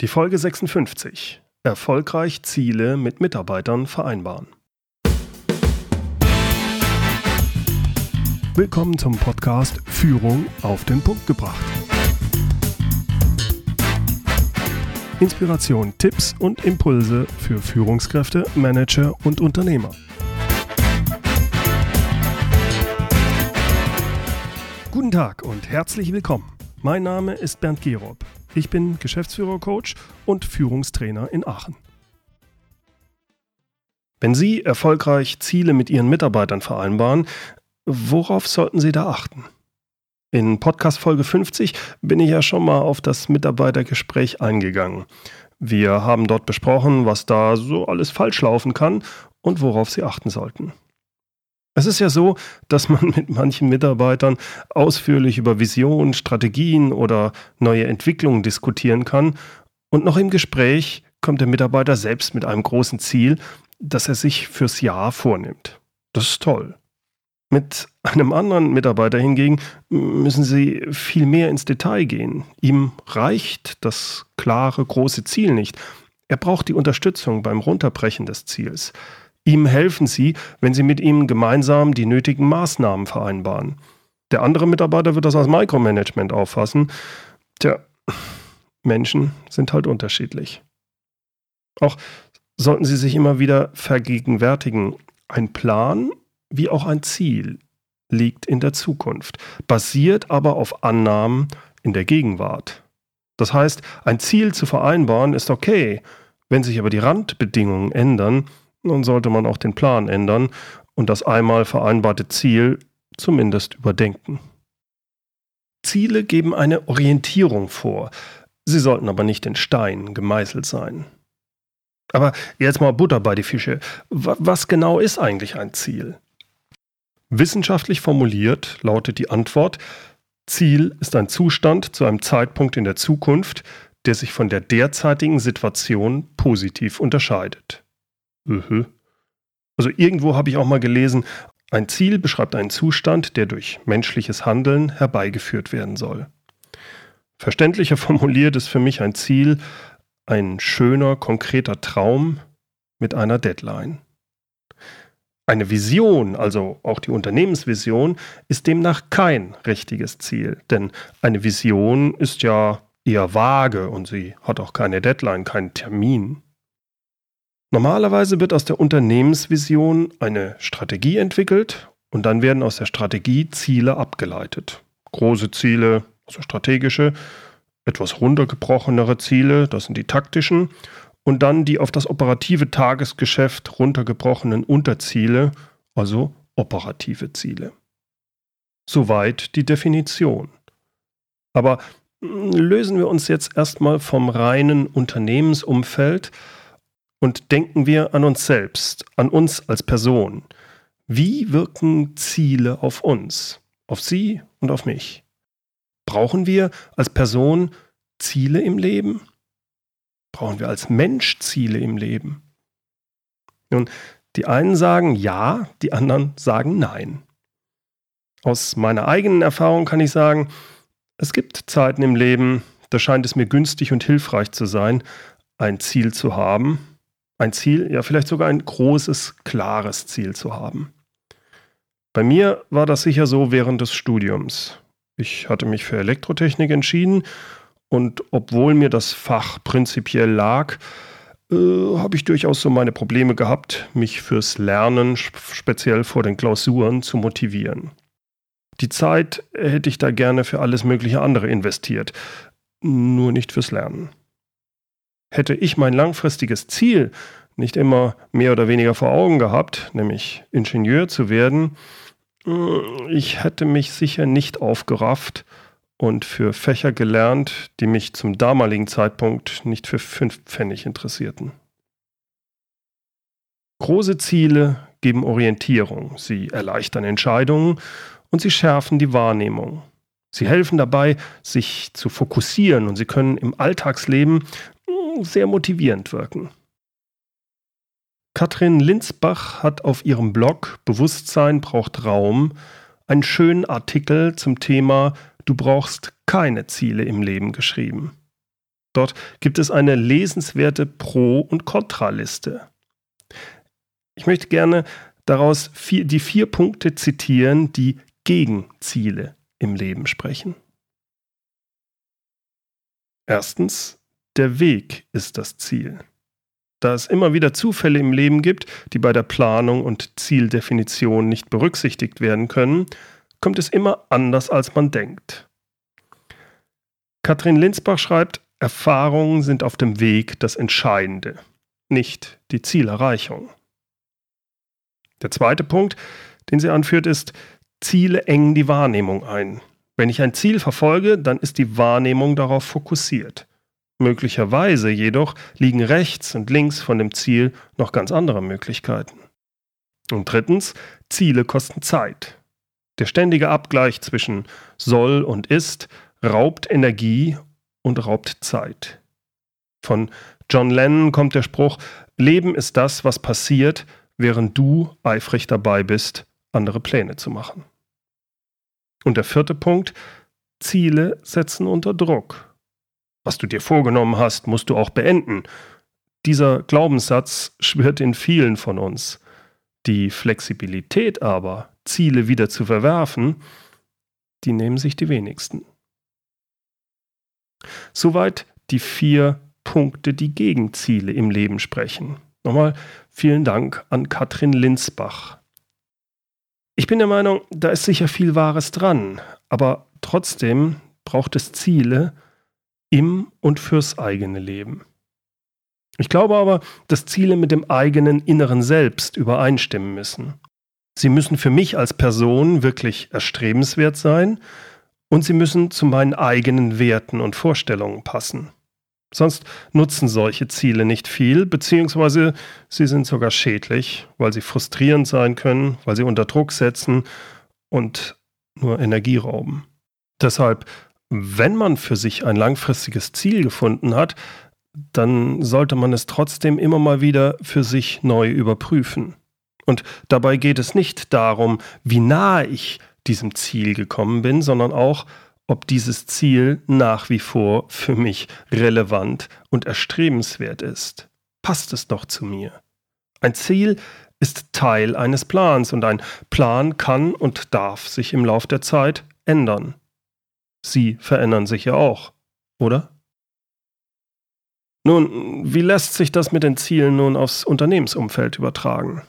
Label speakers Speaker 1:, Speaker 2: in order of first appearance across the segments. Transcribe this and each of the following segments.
Speaker 1: Die Folge 56. Erfolgreich Ziele mit Mitarbeitern vereinbaren. Willkommen zum Podcast Führung auf den Punkt gebracht. Inspiration, Tipps und Impulse für Führungskräfte, Manager und Unternehmer. Guten Tag und herzlich willkommen. Mein Name ist Bernd Gerob. Ich bin Geschäftsführer-Coach und Führungstrainer in Aachen. Wenn Sie erfolgreich Ziele mit Ihren Mitarbeitern vereinbaren, worauf sollten Sie da achten? In Podcast Folge 50 bin ich ja schon mal auf das Mitarbeitergespräch eingegangen. Wir haben dort besprochen, was da so alles falsch laufen kann und worauf Sie achten sollten. Es ist ja so, dass man mit manchen Mitarbeitern ausführlich über Visionen, Strategien oder neue Entwicklungen diskutieren kann und noch im Gespräch kommt der Mitarbeiter selbst mit einem großen Ziel, das er sich fürs Jahr vornimmt. Das ist toll. Mit einem anderen Mitarbeiter hingegen müssen Sie viel mehr ins Detail gehen. Ihm reicht das klare, große Ziel nicht. Er braucht die Unterstützung beim Runterbrechen des Ziels. Ihm helfen Sie, wenn Sie mit ihm gemeinsam die nötigen Maßnahmen vereinbaren. Der andere Mitarbeiter wird das als Micromanagement auffassen. Tja, Menschen sind halt unterschiedlich. Auch sollten Sie sich immer wieder vergegenwärtigen, ein Plan wie auch ein Ziel liegt in der Zukunft, basiert aber auf Annahmen in der Gegenwart. Das heißt, ein Ziel zu vereinbaren ist okay, wenn sich aber die Randbedingungen ändern, dann sollte man auch den Plan ändern und das einmal vereinbarte Ziel zumindest überdenken. Ziele geben eine Orientierung vor, sie sollten aber nicht in Stein gemeißelt sein. Aber jetzt mal Butter bei die Fische. Was genau ist eigentlich ein Ziel? Wissenschaftlich formuliert lautet die Antwort, Ziel ist ein Zustand zu einem Zeitpunkt in der Zukunft, der sich von der derzeitigen Situation positiv unterscheidet. Mhm. Also irgendwo habe ich auch mal gelesen, ein Ziel beschreibt einen Zustand, der durch menschliches Handeln herbeigeführt werden soll. Verständlicher formuliert ist für mich ein Ziel ein schöner, konkreter Traum mit einer Deadline. Eine Vision, also auch die Unternehmensvision, ist demnach kein richtiges Ziel, denn eine Vision ist ja eher vage und sie hat auch keine Deadline, keinen Termin. Normalerweise wird aus der Unternehmensvision eine Strategie entwickelt und dann werden aus der Strategie Ziele abgeleitet. Große Ziele, also strategische, etwas runtergebrochenere Ziele, das sind die taktischen, und dann die auf das operative Tagesgeschäft runtergebrochenen Unterziele, also operative Ziele. Soweit die Definition. Aber hm, lösen wir uns jetzt erstmal vom reinen Unternehmensumfeld und denken wir an uns selbst, an uns als Person. Wie wirken Ziele auf uns, auf Sie und auf mich? Brauchen wir als Person Ziele im Leben? Brauchen wir als Mensch Ziele im Leben? Nun, die einen sagen ja, die anderen sagen nein. Aus meiner eigenen Erfahrung kann ich sagen, es gibt Zeiten im Leben, da scheint es mir günstig und hilfreich zu sein, ein Ziel zu haben, ein Ziel, ja vielleicht sogar ein großes, klares Ziel zu haben. Bei mir war das sicher so während des Studiums. Ich hatte mich für Elektrotechnik entschieden und obwohl mir das Fach prinzipiell lag, äh, habe ich durchaus so meine Probleme gehabt, mich fürs Lernen, speziell vor den Klausuren, zu motivieren. Die Zeit hätte ich da gerne für alles mögliche andere investiert, nur nicht fürs Lernen. Hätte ich mein langfristiges Ziel nicht immer mehr oder weniger vor Augen gehabt, nämlich Ingenieur zu werden, äh, ich hätte mich sicher nicht aufgerafft und für Fächer gelernt, die mich zum damaligen Zeitpunkt nicht für fünf Pfennig interessierten. Große Ziele geben Orientierung, sie erleichtern Entscheidungen und sie schärfen die Wahrnehmung. Sie helfen dabei, sich zu fokussieren und sie können im Alltagsleben sehr motivierend wirken. Katrin Linsbach hat auf ihrem Blog Bewusstsein braucht Raum einen schönen Artikel zum Thema Du brauchst keine Ziele im Leben geschrieben. Dort gibt es eine lesenswerte Pro- und Kontraliste. Ich möchte gerne daraus vier, die vier Punkte zitieren, die gegen Ziele im Leben sprechen. Erstens, der Weg ist das Ziel. Da es immer wieder Zufälle im Leben gibt, die bei der Planung und Zieldefinition nicht berücksichtigt werden können, kommt es immer anders, als man denkt. Katrin Linsbach schreibt, Erfahrungen sind auf dem Weg das Entscheidende, nicht die Zielerreichung. Der zweite Punkt, den sie anführt, ist, Ziele engen die Wahrnehmung ein. Wenn ich ein Ziel verfolge, dann ist die Wahrnehmung darauf fokussiert. Möglicherweise jedoch liegen rechts und links von dem Ziel noch ganz andere Möglichkeiten. Und drittens, Ziele kosten Zeit. Der ständige Abgleich zwischen soll und ist raubt Energie und raubt Zeit. Von John Lennon kommt der Spruch, Leben ist das, was passiert, während du eifrig dabei bist, andere Pläne zu machen. Und der vierte Punkt, Ziele setzen unter Druck. Was du dir vorgenommen hast, musst du auch beenden. Dieser Glaubenssatz schwirrt in vielen von uns. Die Flexibilität aber, Ziele wieder zu verwerfen, die nehmen sich die wenigsten. Soweit die vier Punkte, die gegen Ziele im Leben sprechen. Nochmal vielen Dank an Katrin Linsbach. Ich bin der Meinung, da ist sicher viel Wahres dran, aber trotzdem braucht es Ziele, im und fürs eigene Leben. Ich glaube aber, dass Ziele mit dem eigenen inneren Selbst übereinstimmen müssen. Sie müssen für mich als Person wirklich erstrebenswert sein und sie müssen zu meinen eigenen Werten und Vorstellungen passen. Sonst nutzen solche Ziele nicht viel, beziehungsweise sie sind sogar schädlich, weil sie frustrierend sein können, weil sie unter Druck setzen und nur Energie rauben. Deshalb wenn man für sich ein langfristiges Ziel gefunden hat, dann sollte man es trotzdem immer mal wieder für sich neu überprüfen. Und dabei geht es nicht darum, wie nahe ich diesem Ziel gekommen bin, sondern auch, ob dieses Ziel nach wie vor für mich relevant und erstrebenswert ist. Passt es doch zu mir? Ein Ziel ist Teil eines Plans und ein Plan kann und darf sich im Lauf der Zeit ändern. Sie verändern sich ja auch, oder? Nun, wie lässt sich das mit den Zielen nun aufs Unternehmensumfeld übertragen?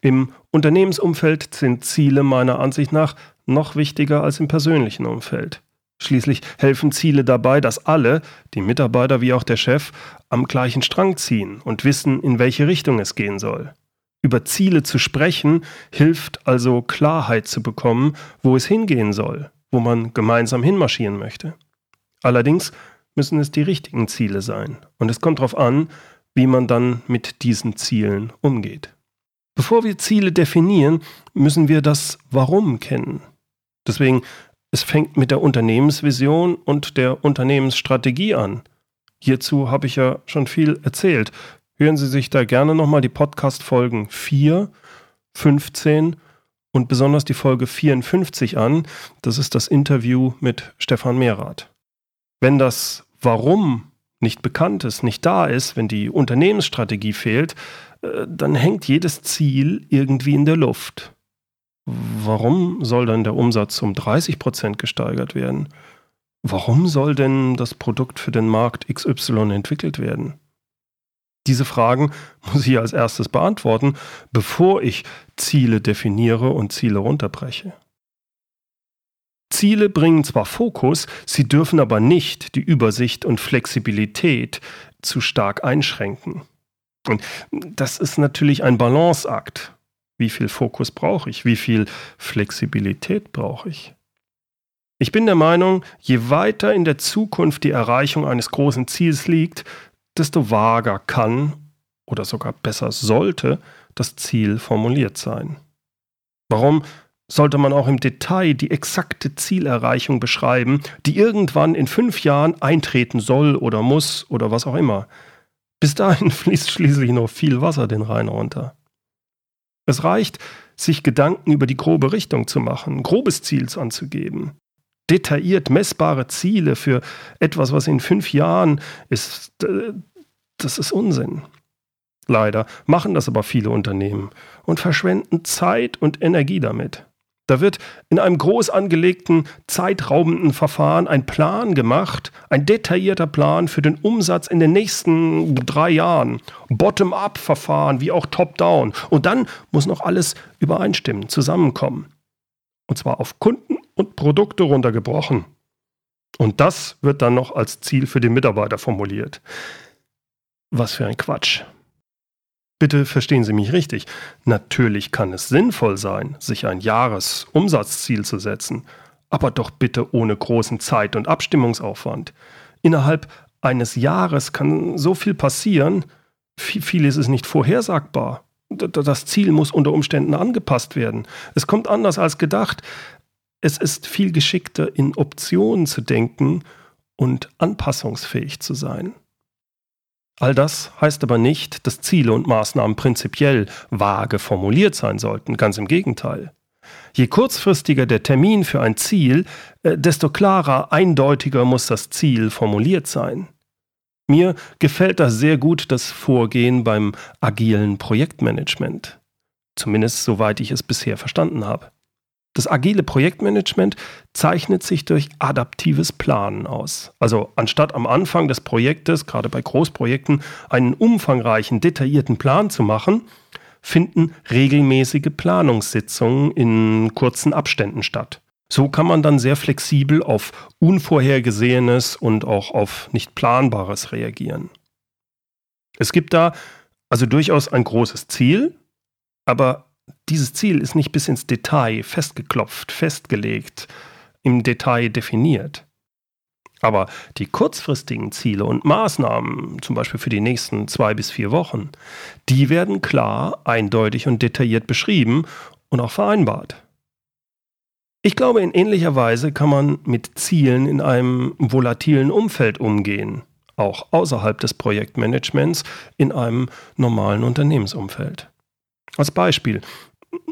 Speaker 1: Im Unternehmensumfeld sind Ziele meiner Ansicht nach noch wichtiger als im persönlichen Umfeld. Schließlich helfen Ziele dabei, dass alle, die Mitarbeiter wie auch der Chef, am gleichen Strang ziehen und wissen, in welche Richtung es gehen soll. Über Ziele zu sprechen hilft also Klarheit zu bekommen, wo es hingehen soll, wo man gemeinsam hinmarschieren möchte. Allerdings müssen es die richtigen Ziele sein und es kommt darauf an, wie man dann mit diesen Zielen umgeht. Bevor wir Ziele definieren, müssen wir das Warum kennen. Deswegen, es fängt mit der Unternehmensvision und der Unternehmensstrategie an. Hierzu habe ich ja schon viel erzählt. Hören Sie sich da gerne nochmal die Podcast-Folgen 4, 15 und besonders die Folge 54 an. Das ist das Interview mit Stefan Mehrath. Wenn das Warum nicht bekannt ist, nicht da ist, wenn die Unternehmensstrategie fehlt, äh, dann hängt jedes Ziel irgendwie in der Luft. Warum soll dann der Umsatz um 30 Prozent gesteigert werden? Warum soll denn das Produkt für den Markt XY entwickelt werden? Diese Fragen muss ich als erstes beantworten, bevor ich Ziele definiere und Ziele runterbreche. Ziele bringen zwar Fokus, sie dürfen aber nicht die Übersicht und Flexibilität zu stark einschränken. Und das ist natürlich ein Balanceakt. Wie viel Fokus brauche ich? Wie viel Flexibilität brauche ich? Ich bin der Meinung, je weiter in der Zukunft die Erreichung eines großen Ziels liegt, desto vager kann oder sogar besser sollte das Ziel formuliert sein. Warum sollte man auch im Detail die exakte Zielerreichung beschreiben, die irgendwann in fünf Jahren eintreten soll oder muss oder was auch immer? Bis dahin fließt schließlich noch viel Wasser den Rhein runter. Es reicht, sich Gedanken über die grobe Richtung zu machen, grobes Ziel anzugeben. Detailliert messbare Ziele für etwas, was in fünf Jahren ist, das ist Unsinn. Leider machen das aber viele Unternehmen und verschwenden Zeit und Energie damit. Da wird in einem groß angelegten, zeitraubenden Verfahren ein Plan gemacht, ein detaillierter Plan für den Umsatz in den nächsten drei Jahren. Bottom-up-Verfahren wie auch Top-down. Und dann muss noch alles übereinstimmen, zusammenkommen. Und zwar auf Kunden und Produkte runtergebrochen. Und das wird dann noch als Ziel für den Mitarbeiter formuliert. Was für ein Quatsch. Bitte verstehen Sie mich richtig. Natürlich kann es sinnvoll sein, sich ein Jahresumsatzziel zu setzen, aber doch bitte ohne großen Zeit- und Abstimmungsaufwand. Innerhalb eines Jahres kann so viel passieren, vieles ist nicht vorhersagbar. Das Ziel muss unter Umständen angepasst werden. Es kommt anders als gedacht. Es ist viel geschickter, in Optionen zu denken und anpassungsfähig zu sein. All das heißt aber nicht, dass Ziele und Maßnahmen prinzipiell vage formuliert sein sollten, ganz im Gegenteil. Je kurzfristiger der Termin für ein Ziel, äh, desto klarer, eindeutiger muss das Ziel formuliert sein. Mir gefällt das sehr gut das Vorgehen beim agilen Projektmanagement. Zumindest soweit ich es bisher verstanden habe. Das agile Projektmanagement zeichnet sich durch adaptives Planen aus. Also anstatt am Anfang des Projektes, gerade bei Großprojekten, einen umfangreichen, detaillierten Plan zu machen, finden regelmäßige Planungssitzungen in kurzen Abständen statt. So kann man dann sehr flexibel auf Unvorhergesehenes und auch auf nicht Planbares reagieren. Es gibt da also durchaus ein großes Ziel, aber dieses Ziel ist nicht bis ins Detail festgeklopft, festgelegt, im Detail definiert. Aber die kurzfristigen Ziele und Maßnahmen, zum Beispiel für die nächsten zwei bis vier Wochen, die werden klar, eindeutig und detailliert beschrieben und auch vereinbart. Ich glaube, in ähnlicher Weise kann man mit Zielen in einem volatilen Umfeld umgehen, auch außerhalb des Projektmanagements in einem normalen Unternehmensumfeld. Als Beispiel,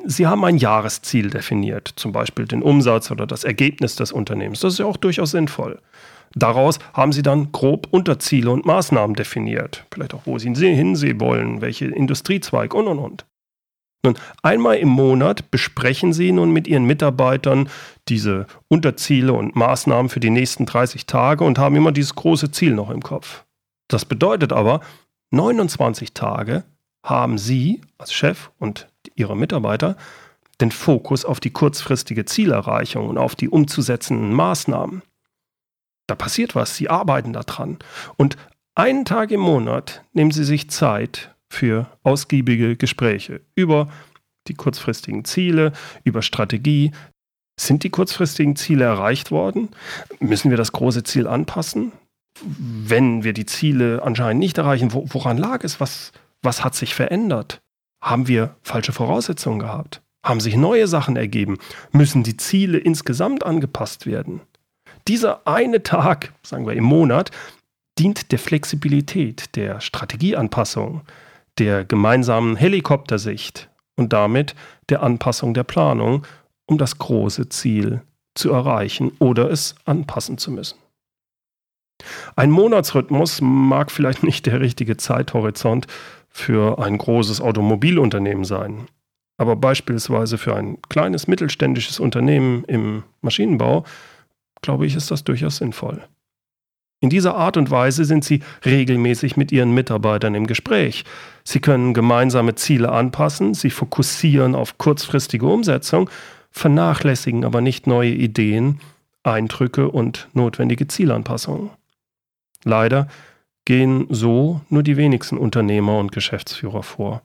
Speaker 1: Sie haben ein Jahresziel definiert, zum Beispiel den Umsatz oder das Ergebnis des Unternehmens. Das ist ja auch durchaus sinnvoll. Daraus haben Sie dann grob Unterziele und Maßnahmen definiert. Vielleicht auch, wo Sie hinsehen wollen, welche Industriezweig und und und. Nun, einmal im Monat besprechen Sie nun mit Ihren Mitarbeitern diese Unterziele und Maßnahmen für die nächsten 30 Tage und haben immer dieses große Ziel noch im Kopf. Das bedeutet aber, 29 Tage haben Sie als Chef und Ihre Mitarbeiter den Fokus auf die kurzfristige Zielerreichung und auf die umzusetzenden Maßnahmen. Da passiert was, Sie arbeiten daran. Und einen Tag im Monat nehmen Sie sich Zeit für ausgiebige Gespräche über die kurzfristigen Ziele, über Strategie. Sind die kurzfristigen Ziele erreicht worden? Müssen wir das große Ziel anpassen? Wenn wir die Ziele anscheinend nicht erreichen, woran lag es? Was, was hat sich verändert? Haben wir falsche Voraussetzungen gehabt? Haben sich neue Sachen ergeben? Müssen die Ziele insgesamt angepasst werden? Dieser eine Tag, sagen wir im Monat, dient der Flexibilität, der Strategieanpassung, der gemeinsamen Helikoptersicht und damit der Anpassung der Planung, um das große Ziel zu erreichen oder es anpassen zu müssen. Ein Monatsrhythmus mag vielleicht nicht der richtige Zeithorizont für ein großes Automobilunternehmen sein. Aber beispielsweise für ein kleines mittelständisches Unternehmen im Maschinenbau, glaube ich, ist das durchaus sinnvoll. In dieser Art und Weise sind Sie regelmäßig mit Ihren Mitarbeitern im Gespräch. Sie können gemeinsame Ziele anpassen, Sie fokussieren auf kurzfristige Umsetzung, vernachlässigen aber nicht neue Ideen, Eindrücke und notwendige Zielanpassungen. Leider gehen so nur die wenigsten Unternehmer und Geschäftsführer vor.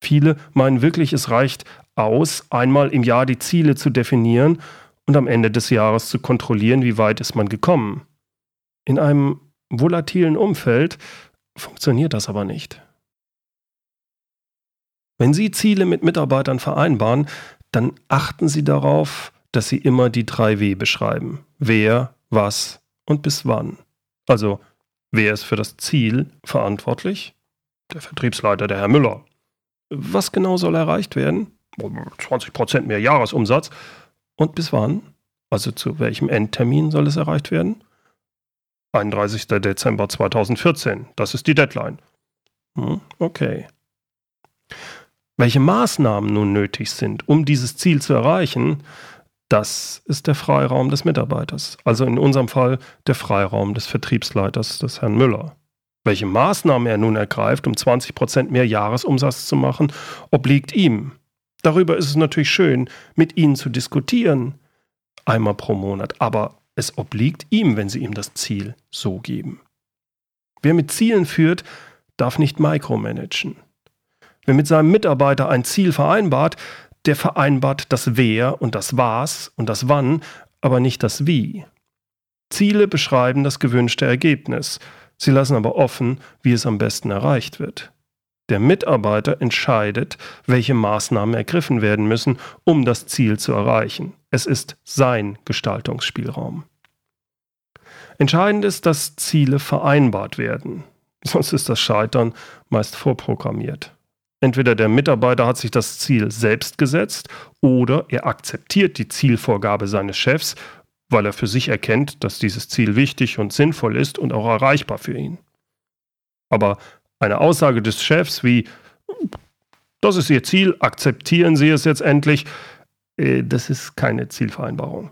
Speaker 1: Viele meinen wirklich, es reicht aus, einmal im Jahr die Ziele zu definieren und am Ende des Jahres zu kontrollieren, wie weit ist man gekommen. In einem volatilen Umfeld funktioniert das aber nicht. Wenn Sie Ziele mit Mitarbeitern vereinbaren, dann achten Sie darauf, dass Sie immer die drei W beschreiben. Wer, was und bis wann. Also Wer ist für das Ziel verantwortlich? Der Vertriebsleiter, der Herr Müller. Was genau soll erreicht werden? 20% mehr Jahresumsatz. Und bis wann? Also zu welchem Endtermin soll es erreicht werden? 31. Dezember 2014. Das ist die Deadline. Hm, okay. Welche Maßnahmen nun nötig sind, um dieses Ziel zu erreichen, das ist der Freiraum des Mitarbeiters. Also in unserem Fall der Freiraum des Vertriebsleiters, des Herrn Müller. Welche Maßnahmen er nun ergreift, um 20% mehr Jahresumsatz zu machen, obliegt ihm. Darüber ist es natürlich schön, mit Ihnen zu diskutieren, einmal pro Monat, aber es obliegt ihm, wenn Sie ihm das Ziel so geben. Wer mit Zielen führt, darf nicht micromanagen. Wer mit seinem Mitarbeiter ein Ziel vereinbart, der vereinbart das Wer und das Was und das Wann, aber nicht das Wie. Ziele beschreiben das gewünschte Ergebnis, sie lassen aber offen, wie es am besten erreicht wird. Der Mitarbeiter entscheidet, welche Maßnahmen ergriffen werden müssen, um das Ziel zu erreichen. Es ist sein Gestaltungsspielraum. Entscheidend ist, dass Ziele vereinbart werden. Sonst ist das Scheitern meist vorprogrammiert. Entweder der Mitarbeiter hat sich das Ziel selbst gesetzt oder er akzeptiert die Zielvorgabe seines Chefs, weil er für sich erkennt, dass dieses Ziel wichtig und sinnvoll ist und auch erreichbar für ihn. Aber eine Aussage des Chefs wie, das ist Ihr Ziel, akzeptieren Sie es jetzt endlich, das ist keine Zielvereinbarung.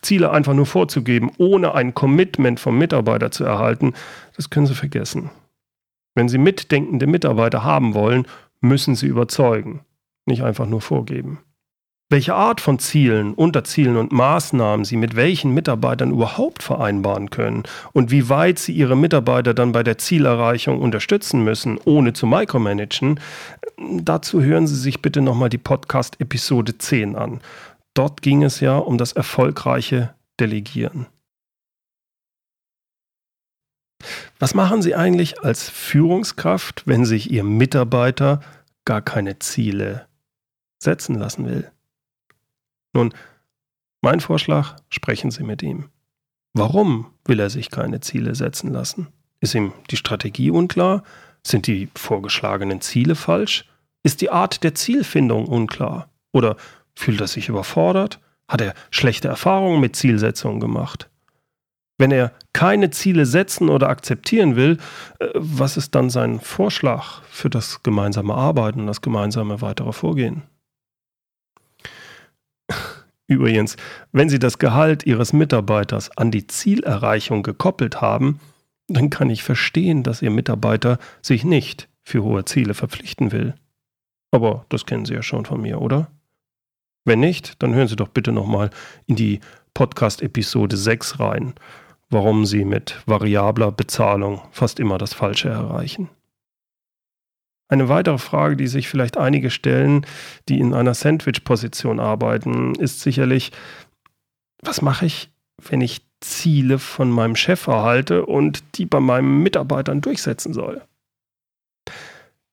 Speaker 1: Ziele einfach nur vorzugeben, ohne ein Commitment vom Mitarbeiter zu erhalten, das können Sie vergessen. Wenn Sie mitdenkende Mitarbeiter haben wollen, müssen Sie überzeugen, nicht einfach nur vorgeben welche Art von Zielen, Unterzielen und Maßnahmen Sie mit welchen Mitarbeitern überhaupt vereinbaren können und wie weit Sie Ihre Mitarbeiter dann bei der Zielerreichung unterstützen müssen, ohne zu micromanagen, dazu hören Sie sich bitte nochmal die Podcast-Episode 10 an. Dort ging es ja um das erfolgreiche Delegieren. Was machen Sie eigentlich als Führungskraft, wenn sich Ihr Mitarbeiter gar keine Ziele setzen lassen will? Nun, mein Vorschlag, sprechen Sie mit ihm. Warum will er sich keine Ziele setzen lassen? Ist ihm die Strategie unklar? Sind die vorgeschlagenen Ziele falsch? Ist die Art der Zielfindung unklar? Oder fühlt er sich überfordert? Hat er schlechte Erfahrungen mit Zielsetzungen gemacht? Wenn er keine Ziele setzen oder akzeptieren will, äh, was ist dann sein Vorschlag für das gemeinsame Arbeiten und das gemeinsame weitere Vorgehen? Übrigens, wenn Sie das Gehalt Ihres Mitarbeiters an die Zielerreichung gekoppelt haben, dann kann ich verstehen, dass Ihr Mitarbeiter sich nicht für hohe Ziele verpflichten will. Aber das kennen Sie ja schon von mir, oder? Wenn nicht, dann hören Sie doch bitte nochmal in die Podcast-Episode 6 rein, warum Sie mit variabler Bezahlung fast immer das Falsche erreichen. Eine weitere Frage, die sich vielleicht einige stellen, die in einer Sandwich-Position arbeiten, ist sicherlich, was mache ich, wenn ich Ziele von meinem Chef erhalte und die bei meinen Mitarbeitern durchsetzen soll?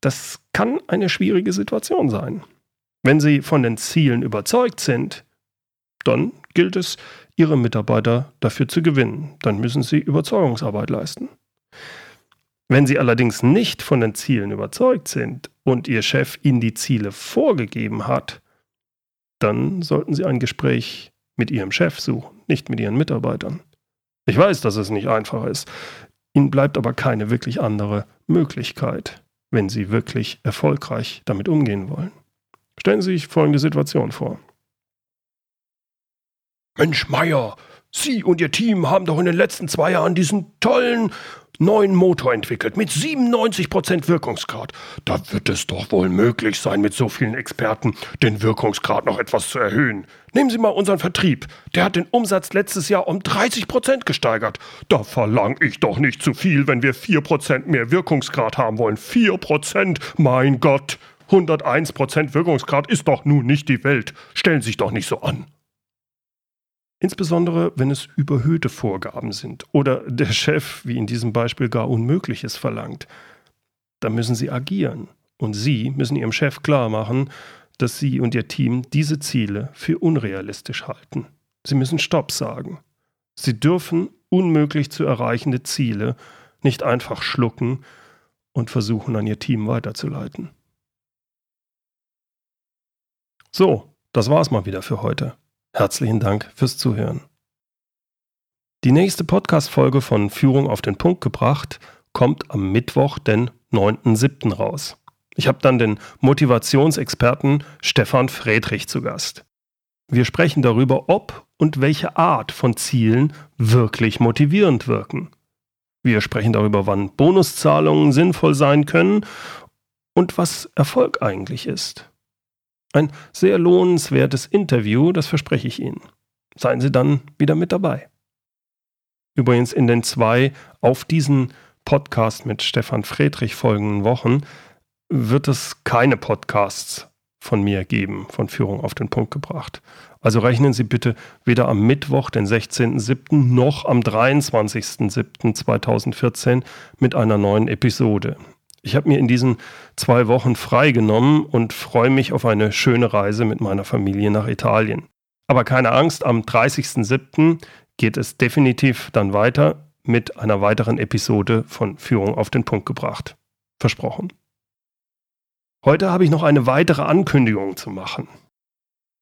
Speaker 1: Das kann eine schwierige Situation sein. Wenn Sie von den Zielen überzeugt sind, dann gilt es, Ihre Mitarbeiter dafür zu gewinnen. Dann müssen Sie Überzeugungsarbeit leisten. Wenn Sie allerdings nicht von den Zielen überzeugt sind und Ihr Chef Ihnen die Ziele vorgegeben hat, dann sollten Sie ein Gespräch mit Ihrem Chef suchen, nicht mit Ihren Mitarbeitern. Ich weiß, dass es nicht einfach ist. Ihnen bleibt aber keine wirklich andere Möglichkeit, wenn Sie wirklich erfolgreich damit umgehen wollen. Stellen Sie sich folgende Situation vor. Mensch, Meier, Sie und Ihr Team haben doch in den letzten zwei Jahren diesen tollen neuen Motor entwickelt mit 97% Wirkungsgrad. Da wird es doch wohl möglich sein, mit so vielen Experten den Wirkungsgrad noch etwas zu erhöhen. Nehmen Sie mal unseren Vertrieb. Der hat den Umsatz letztes Jahr um 30% gesteigert. Da verlange ich doch nicht zu viel, wenn wir 4% mehr Wirkungsgrad haben wollen. 4%, mein Gott. 101% Wirkungsgrad ist doch nun nicht die Welt. Stellen Sie sich doch nicht so an. Insbesondere, wenn es überhöhte Vorgaben sind oder der Chef, wie in diesem Beispiel, gar Unmögliches verlangt. Da müssen Sie agieren. Und Sie müssen Ihrem Chef klar machen, dass Sie und Ihr Team diese Ziele für unrealistisch halten. Sie müssen Stopp sagen. Sie dürfen unmöglich zu erreichende Ziele nicht einfach schlucken und versuchen, an Ihr Team weiterzuleiten. So, das war's mal wieder für heute. Herzlichen Dank fürs Zuhören. Die nächste Podcast-Folge von Führung auf den Punkt gebracht kommt am Mittwoch, den 9.7. raus. Ich habe dann den Motivationsexperten Stefan Friedrich zu Gast. Wir sprechen darüber, ob und welche Art von Zielen wirklich motivierend wirken. Wir sprechen darüber, wann Bonuszahlungen sinnvoll sein können und was Erfolg eigentlich ist. Ein sehr lohnenswertes Interview, das verspreche ich Ihnen. Seien Sie dann wieder mit dabei. Übrigens in den zwei auf diesen Podcast mit Stefan Friedrich folgenden Wochen wird es keine Podcasts von mir geben, von Führung auf den Punkt gebracht. Also rechnen Sie bitte weder am Mittwoch, den 16.07., noch am 23.07.2014 mit einer neuen Episode. Ich habe mir in diesen zwei Wochen freigenommen und freue mich auf eine schöne Reise mit meiner Familie nach Italien. Aber keine Angst, am 30.07. geht es definitiv dann weiter mit einer weiteren Episode von Führung auf den Punkt gebracht. Versprochen. Heute habe ich noch eine weitere Ankündigung zu machen.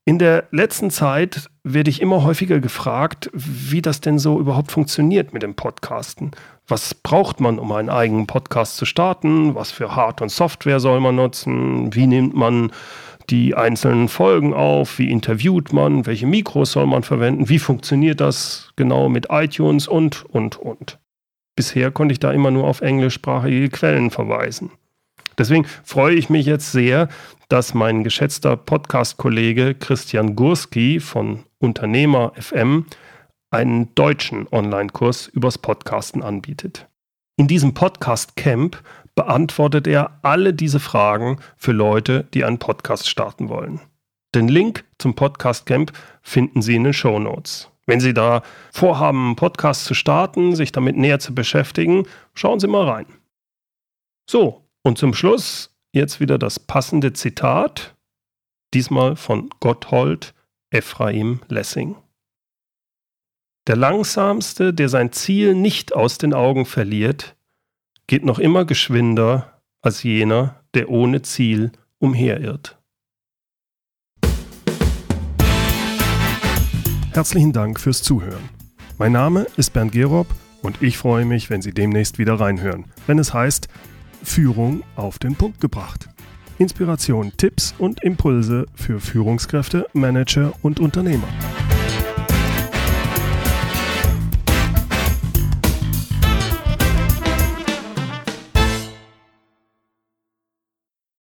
Speaker 1: In der letzten Zeit werde ich immer häufiger gefragt, wie das denn so überhaupt funktioniert mit dem Podcasten. Was braucht man, um einen eigenen Podcast zu starten? Was für Hard- und Software soll man nutzen? Wie nimmt man die einzelnen Folgen auf? Wie interviewt man? Welche Mikros soll man verwenden? Wie funktioniert das genau mit iTunes und, und, und? Bisher konnte ich da immer nur auf englischsprachige Quellen verweisen. Deswegen freue ich mich jetzt sehr, dass mein geschätzter Podcast-Kollege Christian Gurski von Unternehmer FM einen deutschen Online-Kurs übers Podcasten anbietet. In diesem Podcast-Camp beantwortet er alle diese Fragen für Leute, die einen Podcast starten wollen. Den Link zum Podcast-Camp finden Sie in den Show Notes. Wenn Sie da vorhaben, einen Podcast zu starten, sich damit näher zu beschäftigen, schauen Sie mal rein. So, und zum Schluss jetzt wieder das passende Zitat, diesmal von Gotthold Ephraim Lessing. Der Langsamste, der sein Ziel nicht aus den Augen verliert, geht noch immer geschwinder als jener, der ohne Ziel umherirrt. Herzlichen Dank fürs Zuhören. Mein Name ist Bernd Gerob und ich freue mich, wenn Sie demnächst wieder reinhören, wenn es heißt Führung auf den Punkt gebracht. Inspiration, Tipps und Impulse für Führungskräfte, Manager und Unternehmer.